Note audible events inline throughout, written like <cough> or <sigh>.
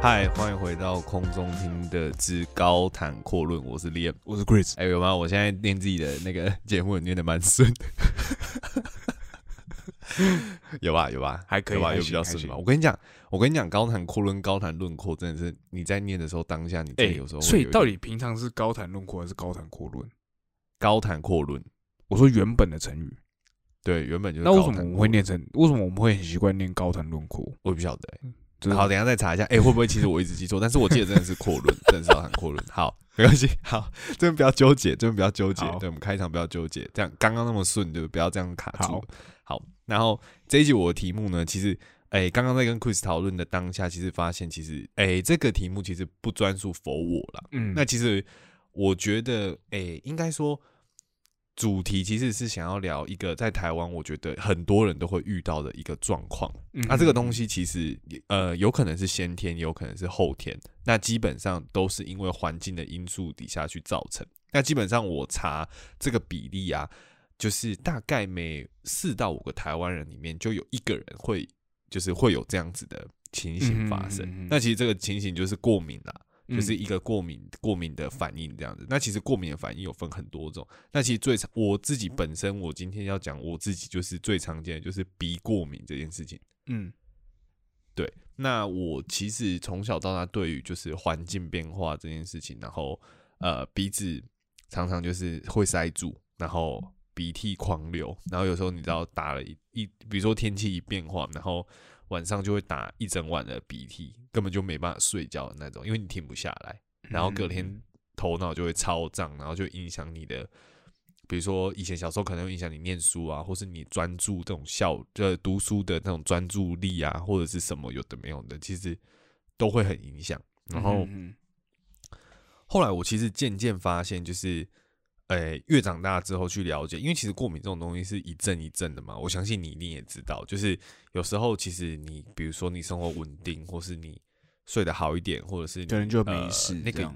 嗨，欢迎回到空中听的之高谈阔论，我是 Liam，我是 Chris。哎，有吗？我现在念自己的那个 <laughs> 节目念的蛮顺的，<laughs> 有吧？有吧？还可以吧？有比较顺吧？我跟你讲，我跟你讲，高谈阔论、高谈论阔，真的是你在念的时候，当下你真的有时候所以到底平常是高谈论阔还是高谈阔论？高谈阔论，我说原本的成语，对，原本就是那为什么我？们会念成？为什么我们会很习惯念高谈论阔？我也不晓得、欸。就是好，等一下再查一下。哎、会不会其实我一直记错？<laughs> 但是我记得真的是阔论，真的是要喊阔论。好，没关系。<laughs> 好，这边不要纠结，这边不要纠结。对，我们开场不要纠结，这样刚刚那么顺，就，不要这样卡住好。然后这一集我的题目呢，其实，哎、刚刚在跟 Chris 讨论的当下，其实发现，其实，哎、这个题目其实不专属否我了。嗯，那其实我觉得，诶、应该说主题其实是想要聊一个在台湾，我觉得很多人都会遇到的一个状况。嗯那、这个东西其实呃，有可能是先天，有可能是后天。那基本上都是因为环境的因素底下去造成。那基本上我查这个比例啊，就是大概每四到五个台湾人里面就有一个人会，就是会有这样子的情形发生。嗯嗯嗯嗯那其实这个情形就是过敏啦。就是嗯一个过敏过敏的反应这样子。那其实过敏的反应有分很多种。那其实最常我自己本身，我今天要讲我自己就是最常见的就是鼻过敏这件事情。嗯对，那我其实从小到大对于就是环境变化这件事情，然后呃鼻子常常就是会塞住，然后鼻涕狂流，然后有时候你知道打了一一，比如说天气一变化，然后晚上就会打一整晚的鼻涕，根本就没办法睡觉的那种，因为你停不下来，然后隔天头脑就会超胀，然后就影响你的。比如说，以前小时候可能会影响你念书啊，或是你专注这种效呃读书的那种专注力啊，或者是什么有的没有的，其实都会很影响。然后嗯后来我其实渐渐发现，就是，呃，越长大之后去了解，因为其实过敏这种东西是一阵一阵的嘛。我相信你一定也知道，就是有时候其实你，比如说你生活稳定，或是你睡得好一点，或者是你可能就没呃事那个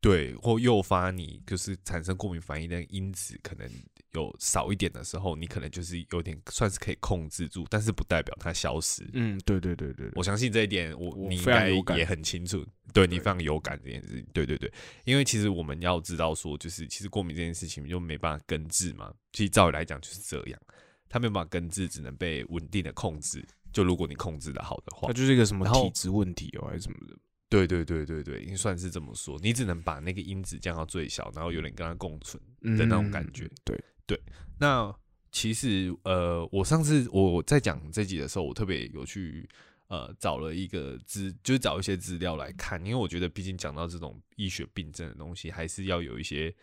对，或诱发你就是产生过敏反应的因子可能有少一点的时候，你可能就是有点算是可以控制住，但是不代表它消失。嗯，对对对对，我相信这一点我，我你应该也很清楚，对你对非常有感这件事情。对对对，因为其实我们要知道说，就是其实过敏这件事情就没办法根治嘛。其实照理来讲就是这样，它没有办法根治，只能被稳定的控制。就如果你控制的好的话它，就是一个什么体质问题哦，还是什么的。对对对对对，算是这么说。你只能把那个因子降到最小，然后有点跟它共存的那种感觉。嗯对，那其实呃，我上次我我在讲这集的时候，我特别有去呃找了一个资，就是找一些资料来看，因为我觉得毕竟讲到这种医学病症的东西，还是要有一些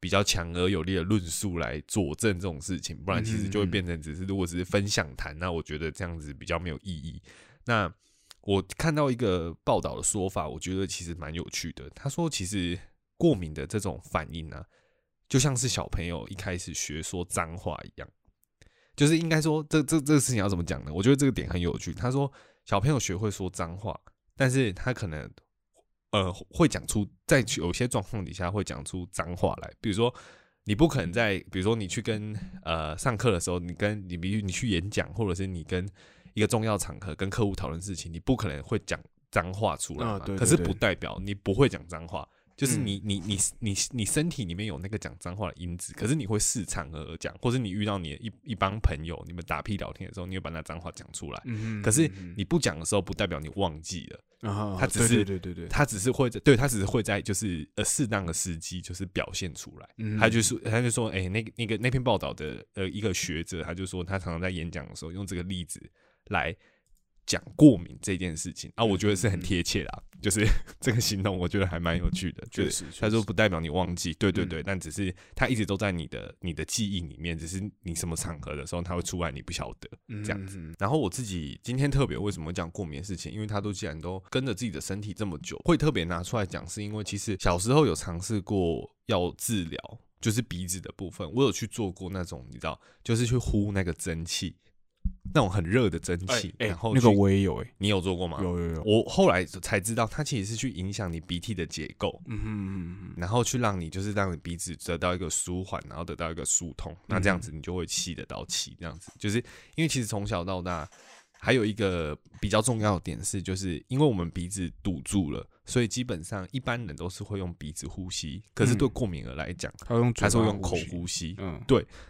比较强而有力的论述来佐证这种事情，不然其实就会变成只是如果只是分享谈，那我觉得这样子比较没有意义。那我看到一个报道的说法，我觉得其实蛮有趣的。他说，其实过敏的这种反应呢、就像是小朋友一开始学说脏话一样，就是应该说这这这个事情要怎么讲呢？我觉得这个点很有趣。他说，小朋友学会说脏话，但是他可能呃会讲出在有些状况底下会讲出脏话来，比如说。你不可能在，比如说你去跟呃上课的时候，你跟你比如你去演讲，或者是你跟一个重要场合跟客户讨论事情，你不可能会讲脏话出来嘛。啊对对可是不代表你不会讲脏话，就是嗯你你你你你身体里面有那个讲脏话的因子，可是你会视场合而讲，或者你遇到你的一一帮朋友，你们打屁聊天的时候，你会把那脏话讲出来。嗯可是嗯你不讲的时候，不代表你忘记了，啊，对他只是对对对对，他只是会在对他只是会在就是呃适当的时机就是表现出来。嗯他就是，他就说，哎、那个那个那篇报道的呃一个学者，他就说他常常在演讲的时候用这个例子来讲过敏这件事情啊，我觉得是很贴切啦，<laughs> 就是 <laughs> 这个行动我觉得还蛮有趣的，对确实，他说不代表你忘记，对对嗯。对，但只是他一直都在你的你的记忆里面，只是你什么场合的时候他会出来，你不晓得。这样子。子，然后我自己今天特别为什么讲过敏的事情，因为他都既然都跟着自己的身体这么久，会特别拿出来讲，是因为其实小时候有尝试过要治疗，就是鼻子的部分，我有去做过那种，你知道，就是去呼那个蒸汽，那种很热的蒸汽，哎、然后那个我也有哎、你有做过吗？有有有，我后来才知道，它其实是去影响你鼻涕的结构，嗯哼嗯哼然后去让你就是让你鼻子得到一个舒缓，然后得到一个疏通，那这样子你就会吸得到气。这样子就是因为其实从小到大，还有一个比较重要的点是，就是因为我们鼻子堵住了，所以基本上一般人都是会用鼻子呼吸，可是对嗯过敏儿来讲，他用嘴还是会用口，呼吸。嗯，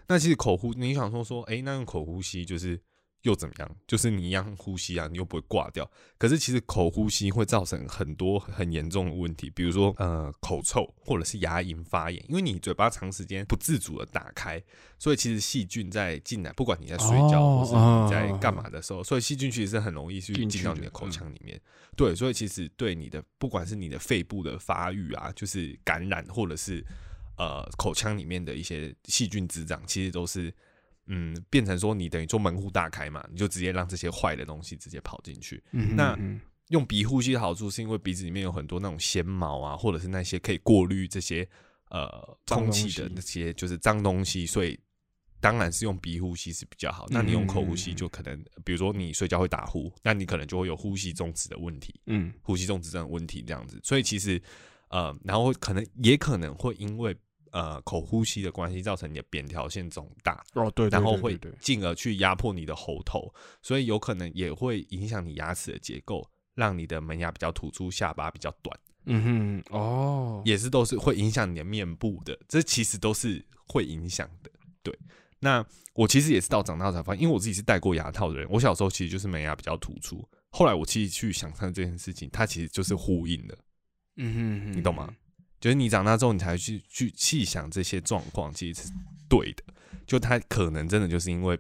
那其实口呼，你想说说，诶，那用口呼吸就是又怎么样？就是你一样呼吸啊，你又不会挂掉。可是其实口呼吸会造成很多很严重的问题，比如说呃口臭或者是牙龈发炎，因为你嘴巴长时间不自主的打开，所以其实细菌在进来，不管你在睡觉、哦或是你在干嘛的时候，所以细菌其实是很容易去进到你的口嗯腔里面。对，所以其实对你的不管是你的肺部的发育啊，就是感染或者是呃口腔里面的一些细菌滋长，其实都是嗯变成说你等于说门户大开嘛，你就直接让这些坏的东西直接跑进去。嗯哼那嗯用鼻呼吸的好处是因为鼻子里面有很多那种纤毛啊，或者是那些可以过滤这些呃空气的那些就是脏东西，所以当然是用鼻呼吸是比较好。那你用口呼吸就可能，比如说你睡觉会打呼，那你可能就会有呼吸中止的问题。嗯呼吸中止症的问题这样子，所以其实呃，然后可能也可能会因为呃口呼吸的关系，造成你的扁条腺肿大，哦对，对然后会进而去压迫你的喉头，所以有可能也会影响你牙齿的结构，让你的门牙比较突出，下巴比较短，嗯哼哦，也是都是会影响你的面部的，这其实都是会影响的。对，那我其实也是到长大才发现，因为我自己是戴过牙套的人，我小时候其实就是门牙比较突出，后来我其实去想象这件事情，它其实就是呼应的。嗯哼哼，你懂吗？就是你长大之后，你才去去细想这些状况，其实是对的。就他可能真的就是因为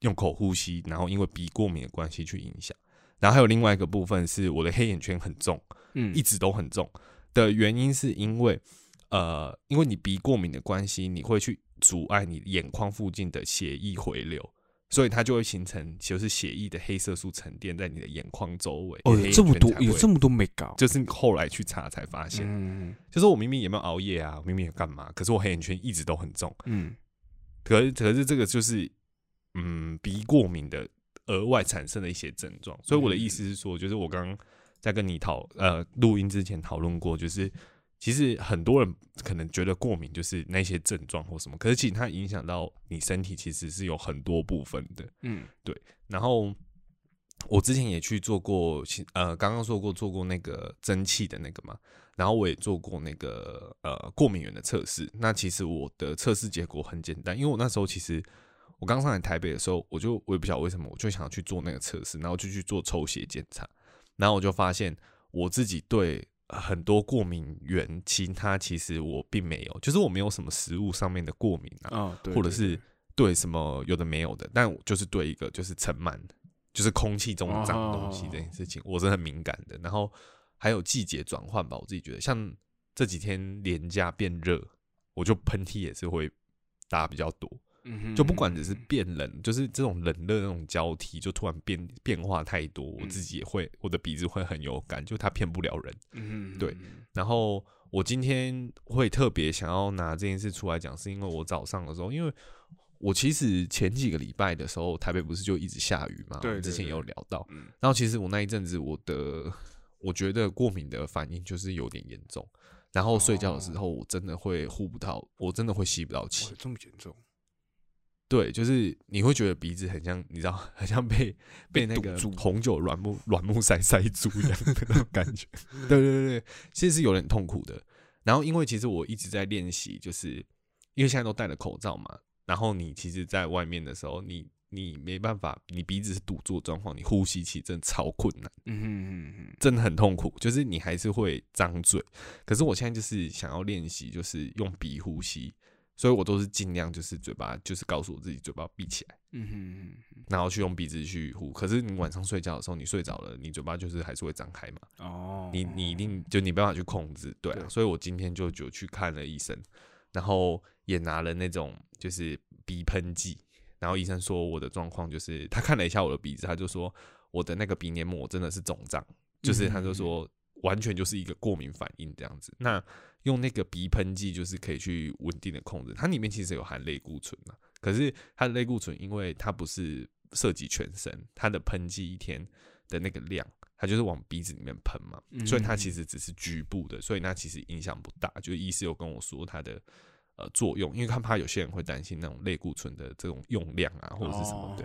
用口呼吸，然后因为鼻过敏的关系去影响。然后还有另外一个部分是我的黑眼圈很重，嗯一直都很重的原因，是因为呃，因为你鼻过敏的关系，你会去阻碍你眼眶附近的血液回流，所以它就会形成就是血液的黑色素沉淀在你的眼眶周围。哦有这么多有这么多没搞，就是后来去查才发现，嗯就是我明明也没有熬夜啊，我明明也干嘛，可是我黑眼圈一直都很重。嗯可是可是这个就是嗯鼻过敏的额外产生的一些症状，所以我的意思是说，就是我刚刚在跟你讨呃录音之前讨论过，就是其实很多人可能觉得过敏就是那些症状或什么，可是其实它影响到你身体其实是有很多部分的。嗯对然后我之前也去做过，其呃，刚刚说过做过那个蒸汽的那个嘛，然后我也做过那个呃过敏源的测试。那其实我的测试结果很简单，因为我那时候其实我刚上来台北的时候，我就我也不晓得为什么，我就想要去做那个测试，然后就去做抽血检查，然后我就发现我自己对很多过敏源，其他其实我并没有，就是我没有什么食物上面的过敏啊，或者是对什么有的没有的，但我就是对一个就是尘螨，就是空气中的脏东西哦这件事情，我是很敏感的。然后还有季节转换吧，我自己觉得，像这几天连假变热，我就喷嚏也是会打比较多。嗯就不管只是嗯变冷，就是这种冷热那种交替，就突然变变化太多，我自己也会，我的鼻子会很有感，就它骗不了人。嗯对嗯然后我今天会特别想要拿这件事出来讲，是因为我早上的时候，因为我其实前几个礼拜的时候，台北不是就一直下雨嘛，对之前也有聊到。嗯然后其实我那一阵子，我的我觉得过敏的反应就是有点严重，然后睡觉的时候，我真的会呼不到，我真的会吸不到气。这么严重，对，就是你会觉得鼻子很像，你知道，很像被 <laughs> 被那个红酒软木软木塞塞住一样的那种感觉。<laughs> 对对对对，其实是有点痛苦的。然后因为其实我一直在练习，就是因为现在都戴了口罩嘛，然后你其实在外面的时候，你你没办法，你鼻子是堵住的状况，你呼吸其实真的超困难。嗯嗯嗯哼真的很痛苦，就是你还是会张嘴。可是我现在就是想要练习，就是用鼻呼吸，所以我都是尽量就是嘴巴，就是告诉我自己嘴巴闭起来，嗯哼嗯哼然后去用鼻子去呼。可是你晚上睡觉的时候，你睡着了，你嘴巴就是还是会张开嘛，哦，你你一定就你没办法去控制，对啊。对所以我今天就就去看了医生，然后也拿了那种就是鼻喷剂。然后医生说我的状况就是，他看了一下我的鼻子，他就说我的那个鼻黏膜真的是肿胀，就是他就说完全就是一个过敏反应这样子。那用那个鼻喷剂就是可以去稳定的控制，它里面其实有含类固醇啊，可是它的类固醇因为它不是涉及全身，它的喷剂一天的那个量，它就是往鼻子里面喷嘛，所以它其实只是局部的，所以那其实影响不大。就医师有跟我说它的呃作用，因为他怕有些人会担心那种类固醇的这种用量啊或者是什么的。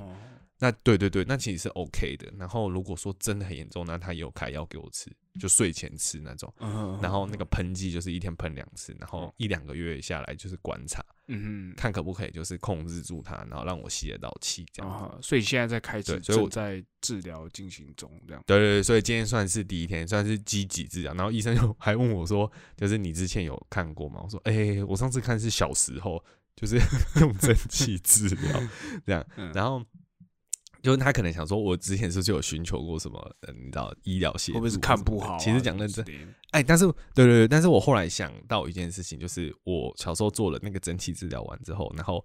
哦那对对对，那其实是 OK 的。然后如果说真的很严重，那他也有开药给我吃，就睡前吃那种。嗯然后那个喷剂就是一天喷两次，然后一两个月下来就是观察，嗯看可不可以就是控制住它，然后让我吸得到气这嗯样。啊，所以现在在开始所以我在治疗进行中，这样。对对对，所以今天算是第一天，算是积极治疗。然后医生就还问我说，就是你之前有看过吗？我说，哎、我上次看是小时候，就是 <laughs> 用蒸汽治疗这样。嗯然后就是他可能想说，我之前是不是有寻求过什么，呃你知道医疗协助，会不会是看不好啊？其实讲认真，哎，但是对对对，但是我后来想到一件事情，就是我小时候做了那个整体治疗完之后，然后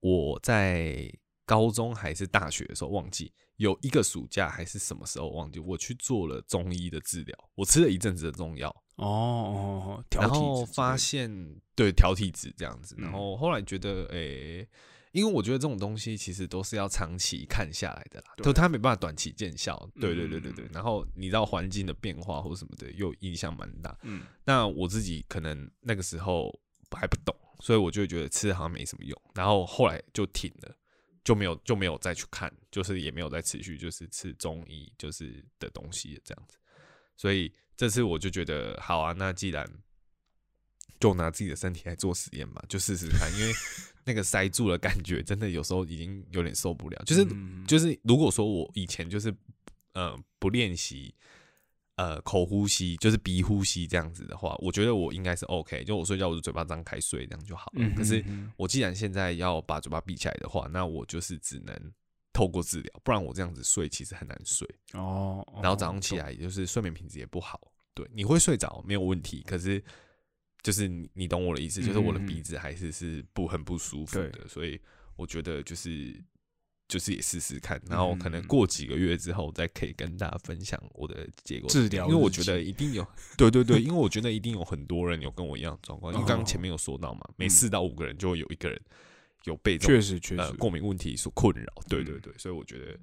我在高中还是大学的时候忘记有一个暑假还是什么时候忘记，我去做了中医的治疗，我吃了一阵子的中药，哦然后发的现对调体质这样子，然嗯后后来觉得诶。因为我觉得这种东西其实都是要长期看下来的啦，对就它没办法短期见效。对对对对对嗯，然后你知道环境的变化或什么的，又影响蛮大。嗯那我自己可能那个时候还不懂，所以我就会觉得吃好像没什么用，然后后来就停了，就没有就没有再去看，就是也没有再持续就是吃中医就是的东西这样子。所以这次我就觉得好啊，那既然就拿自己的身体来做实验嘛，<laughs> 就试试看，因为那个塞住的感觉真的有时候已经有点受不了，就是嗯就是如果说我以前就是呃不练习呃口呼吸，就是鼻呼吸这样子的话，我觉得我应该是 OK，就我睡觉我就嘴巴张开睡这样就好了。嗯可是我既然现在要把嘴巴闭起来的话，那我就是只能透过治疗，不然我这样子睡其实很难睡，哦，然后早上起来也就是睡眠品质也不好。对，你会睡着没有问题，可是就是你你懂我的意思，就是我的鼻子还是是不很不舒服对。的，所以我觉得就是就是也试试看，然后可能嗯过几个月之后再可以跟大家分享我的结果治疗因为我觉得一定有，对对对，因为我觉得一定有很多人有跟我一样的状况，因为刚刚前面有说到嘛，每嗯。四到五个人就会有一个人有被确实确实。呃过敏问题所困扰。对对嗯。对，所以我觉得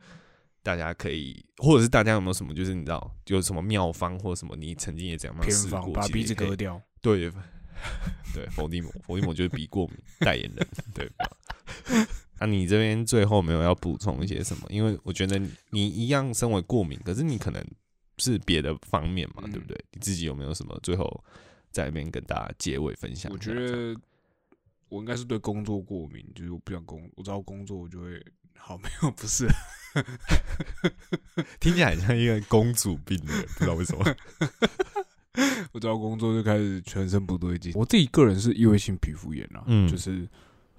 大家可以，或者是大家有没有什么，就是你知道有什么妙方或者什么，你曾经也这样吗？偏试过，方把鼻子割掉。对 <laughs> 对，伏地魔，伏地魔就是鼻过敏代言人，对吧？<laughs> 那、你这边最后没有要补充一些什么？因为我觉得你你一样身为过敏，可是你可能是别的方面嘛，对不嗯对？你自己有没有什么最后在那边跟大家结尾分享我觉得我应该是对工作过敏，就是我不想工，我知道工作我就会好没有不是，听起来很像一个公主病的人，不知道为什么。<laughs> 我找到工作就开始全身不对劲。我自己个人是异位性皮肤炎啊，嗯就是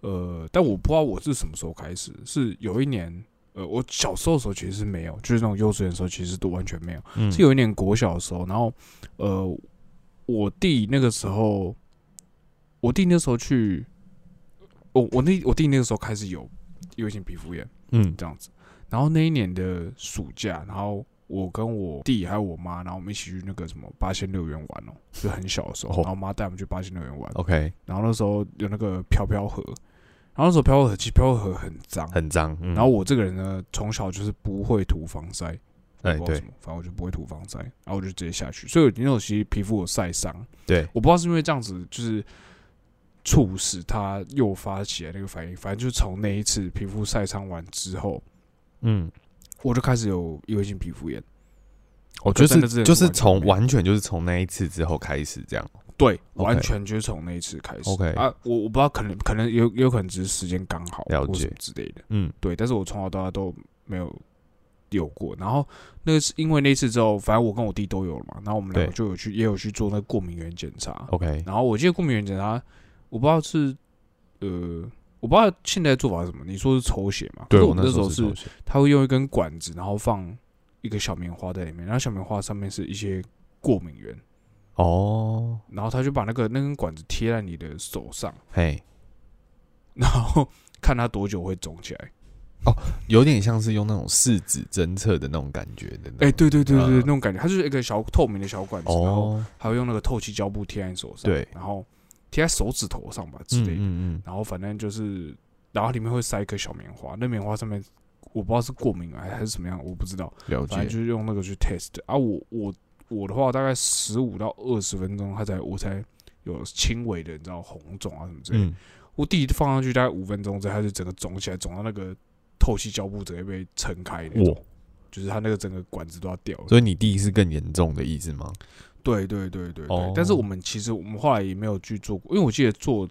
呃，但我不知道我是什么时候开始，是有一年。呃，我小时候的时候其实是没有，就是那种幼稚园的时候其实都完全没有。嗯是有一年国小的时候，然后呃，我弟那个时候，我弟那时候去，我我那我弟那个时候开始有异位性皮肤炎嗯。这样子，然后那一年的暑假，然后我跟我弟还有我妈，然后我们一起去那个什么八仙乐园玩哦、就很小的时候，哦。然后我妈带我们去八仙乐园玩，，OK，然后那时候有那个飘飘河，然后那时候飘飘河其实飘飘河很脏，很脏。嗯、然后我这个人呢，从小就是不会涂防晒，我哎对。反正我就不会涂防晒，然后我就直接下去，所以我那时候其实皮肤有晒伤，对，我不知道是因为这样子就是促使它诱发起来那个反应，反正就是从那一次皮肤晒伤完之后，嗯，我就开始有异位性皮肤炎，我觉得是是就是从完全就是从那一次之后开始这样。对完全就是从那一次开始。OK 啊，我我不知道，可能可能有有可能只是时间刚好，了解。之类的，嗯。对，但是我从小到大都没有有过。然后那个是因为那次之后，反正我跟我弟都有了嘛，然后我们两个就有去也有去做那个过敏原检查。，OK，然后我记得过敏原检查，我不知道是呃，我不知道现在做法是什么。你说是抽血嘛？对我们那时候是是抽血他会用一根管子，然后放一个小棉花在里面，然后小棉花上面是一些过敏源，哦，然后他就把那个那根管子贴在你的手上，嘿，<laughs> 然后看它多久会肿起来。哦有点像是用那种试纸侦测的那种感觉的。哎、对对对对，呃那种感觉，它就是一个小透明的小管子，然后哦，还会用那个透气胶布贴在你手上，对，然后贴在手指头上吧之嗯类的，嗯嗯，然后反正就是，然后里面会塞一颗小棉花，那棉花上面我不知道是过敏还还是怎么样，我不知道，了解。反正就是用那个去 test 啊。我我我的话大概十五到二十分钟，它才我才有轻微的你知道红肿啊什么之类的。嗯，我弟放上去大概五分钟之后，它就整个肿起来，肿到那个透气胶布直接被撑开那种哇，就是它那个整个管子都要掉了。所以你弟是更严重的意思吗？对对对对对，哦但是我们其实我们后来也没有去做过，因为我记得做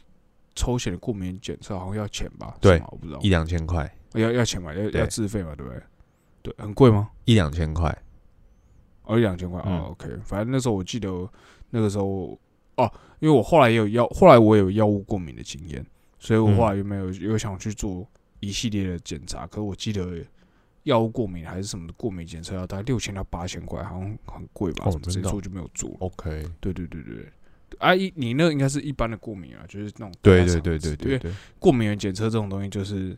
抽血的过敏检测好像要钱吧？对我不知道一两千块，要要钱嘛，要要自费嘛，对不对？对，很贵吗？一两千块。哦，一两千块嗯哦，OK，反正那时候我记得那个时候哦，因为我后来也有药，后来我也有药物过敏的经验，所以我嗯后来有没有有想去做一系列的检查？可是我记得药物过敏还是什么的过敏检测要大概六千到八千块，好像很贵吧？哦真的哦我就没有做。OK，对对对对，啊，一你那个应该是一般的过敏啊，就是那种对对对对对因为对，过敏原检测这种东西就是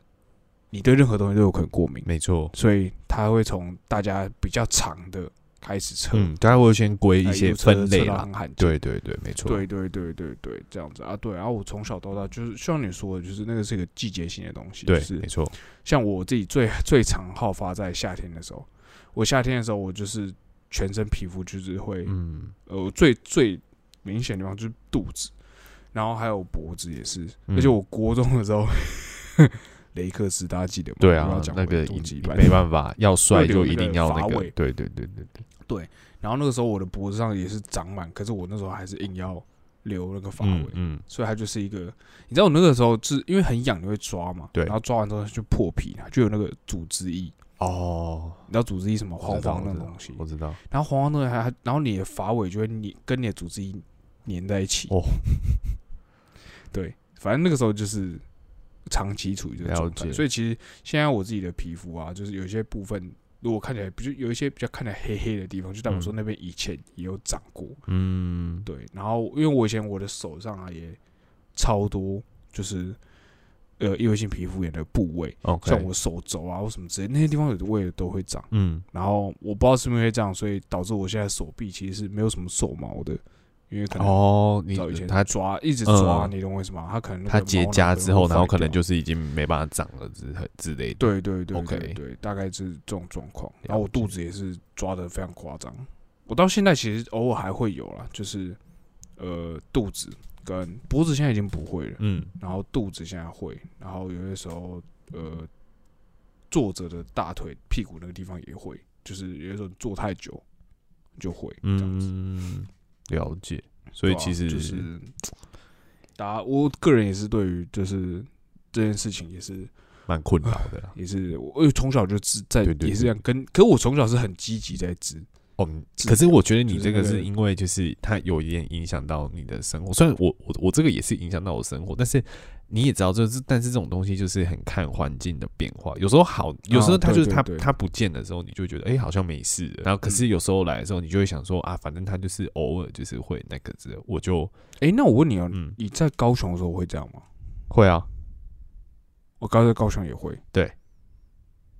你对任何东西都有可能过敏，没错。所以它会从大家比较长的开始测，嗯，大家会先归哎一些分类啦。测到很罕见。对对对，没错。对对对对对，这样子啊，对。然后我从小到大就是像你说的，就是那个是一个季节性的东西，对就是没错。像我自己最 <laughs> 最常好发在夏天的时候，我夏天的时候我就是全身皮肤就是会，嗯呃，我最最明显的地方就是肚子，然后还有脖子也是，嗯而且我国中的时候，雷克斯大家记得吗？对啊讲那个没办法，<laughs> 要帅就一定要那个。对对对对对。然后那个时候我的脖子上也是长满，可是我那时候还是硬要留那个发尾，嗯嗯，所以它就是一个，你知道我那个时候是因为很痒，你会抓嘛，对。然后抓完之后就破皮，了就有那个组织液，哦，你知道组织液什么？黄黄那我知道种东西，我知道。然后黄黄那个还还，然后你的发尾就会粘跟你的组织液粘在一起，哦，<laughs> 对，反正那个时候就是长期处于这个状态，所以其实现在我自己的皮肤啊，就是有一些部分。如果看起来不就有一些比较看起来黑黑的地方，就代表说嗯那边以前也有长过。嗯，对，然后因为我以前我的手上啊也超多，就是呃异位性皮肤炎的部位像我手肘啊或什么之类，那些地方有的我也都会长。嗯然后我不知道是不是因为这样，所以导致我现在手臂其实是没有什么手毛的，因为可能哦，你早以前他抓一直抓，嗯你懂我意思吗？他可能他结痂之后，然后可能就是已经没办法长了之之类的。对对对 OK 对对，大概是这种状况。然后我肚子也是抓的非常夸张，我到现在其实偶尔还会有啦，就是呃肚子跟脖子现在已经不会了，嗯，然后肚子现在会，然后有些时候呃坐着的大腿、屁股那个地方也会，就是有些时候坐太久就会这样子。嗯，了解。所以其实就是大家，我个人也是对于就是这件事情也是蛮困扰的啦。也是我从小就知在也是这样跟，可我从小是很积极在治，哦，可是我觉得你这个是因为就是它有一点影响到你的生活，虽然我我我这个也是影响到我生活，但是你也知道，就是但是这种东西就是很看环境的变化，有时候好，有时候它就是它它不见的时候，你就觉得哎、好像没事了，然后可是有时候来的时候，你就会想说啊，反正它就是偶尔就是会那个之类的，我就哎、那我问你啊、嗯。你在高雄的时候会这样吗？会啊，我刚在高雄也会。对。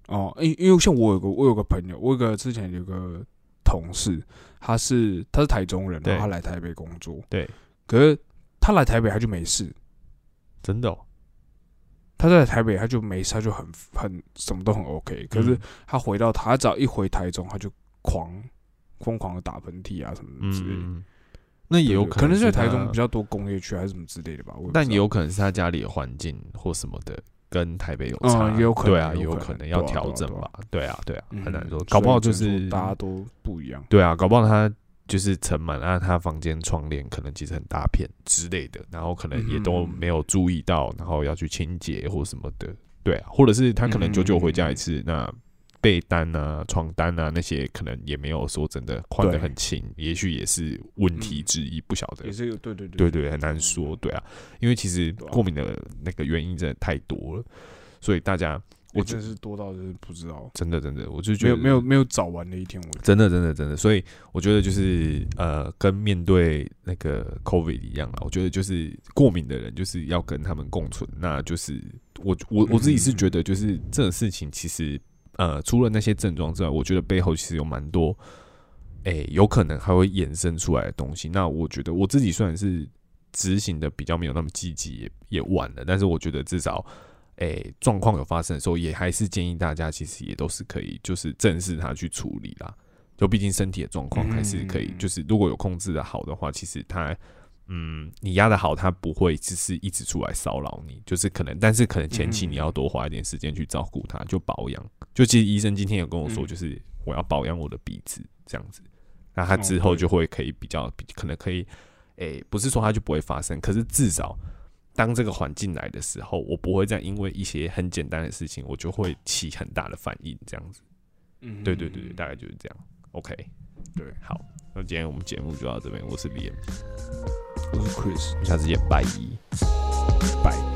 哦，因因为像我有个我有个朋友，我有个之前有个同事，他是他是台中人，然后他来台北工作，对，可是他来台北他就没事，真的、哦，他在台北他就没事，他就很很什么都很 OK，可是嗯。他回到他只要一回台中，他就狂疯狂的打喷嚏啊什么之类的。嗯，那也有对可能是在台中比较多工业区还是什么之类的吧，但也有可能是他家里的环境或什么的跟台北有嗯差，也有可能对啊，也有可能要调整吧，对啊，对啊，嗯很难说，搞不好就是大家都不一样。对啊，搞不好他就是盛满啊，他房间窗帘可能其实很大片之类的，然后可能也都嗯没有注意到，然后要去清洁或什么的，对啊，或者是他可能久久回家一次，嗯那被单啊、床单啊那些可能也没有说真的换的很勤，也许也是问题嗯之一，不晓得。也。是有对对。对对，很难说，对啊，因为其实过敏的那个原因真的太多了，所以大家我真的是多到就是不知道，真的真的，我就觉得没有没有没有早完的一天，我真的，真的，真的，所以我觉得就是呃，跟面对那个 COVID 一样啊，我觉得就是过敏的人就是要跟他们共存，那就是我我我自己是觉得，就是这种事情其实呃，除了那些症状之外，我觉得背后其实有蛮多，诶，有可能还会衍生出来的东西。那我觉得我自己虽然是执行的比较没有那么积极，也也晚了，但是我觉得至少。诶，状况有发生的时候，也还是建议大家，其实也都是可以，就是正视它去处理啦。就毕竟身体的状况还是可以，就是如果有控制的好的话，其实它，嗯，你压的好，它不会只是一直出来骚扰你，就是可能，但是可能前期你要多花一点时间去照顾它，就保养。就其实医生今天有跟我说，就是我要保养我的鼻子这样子，那他之后就会可以比较，可能可以，诶，不是说它就不会发生，可是至少。当这个环境来的时候，我不会再因为一些很简单的事情，我就会起很大的反应，这样子。嗯，对对对对，大概就是这样。OK，对，好，那今天我们节目就到这边。我是 Liam，我是 Chris，我们下次见，拜拜。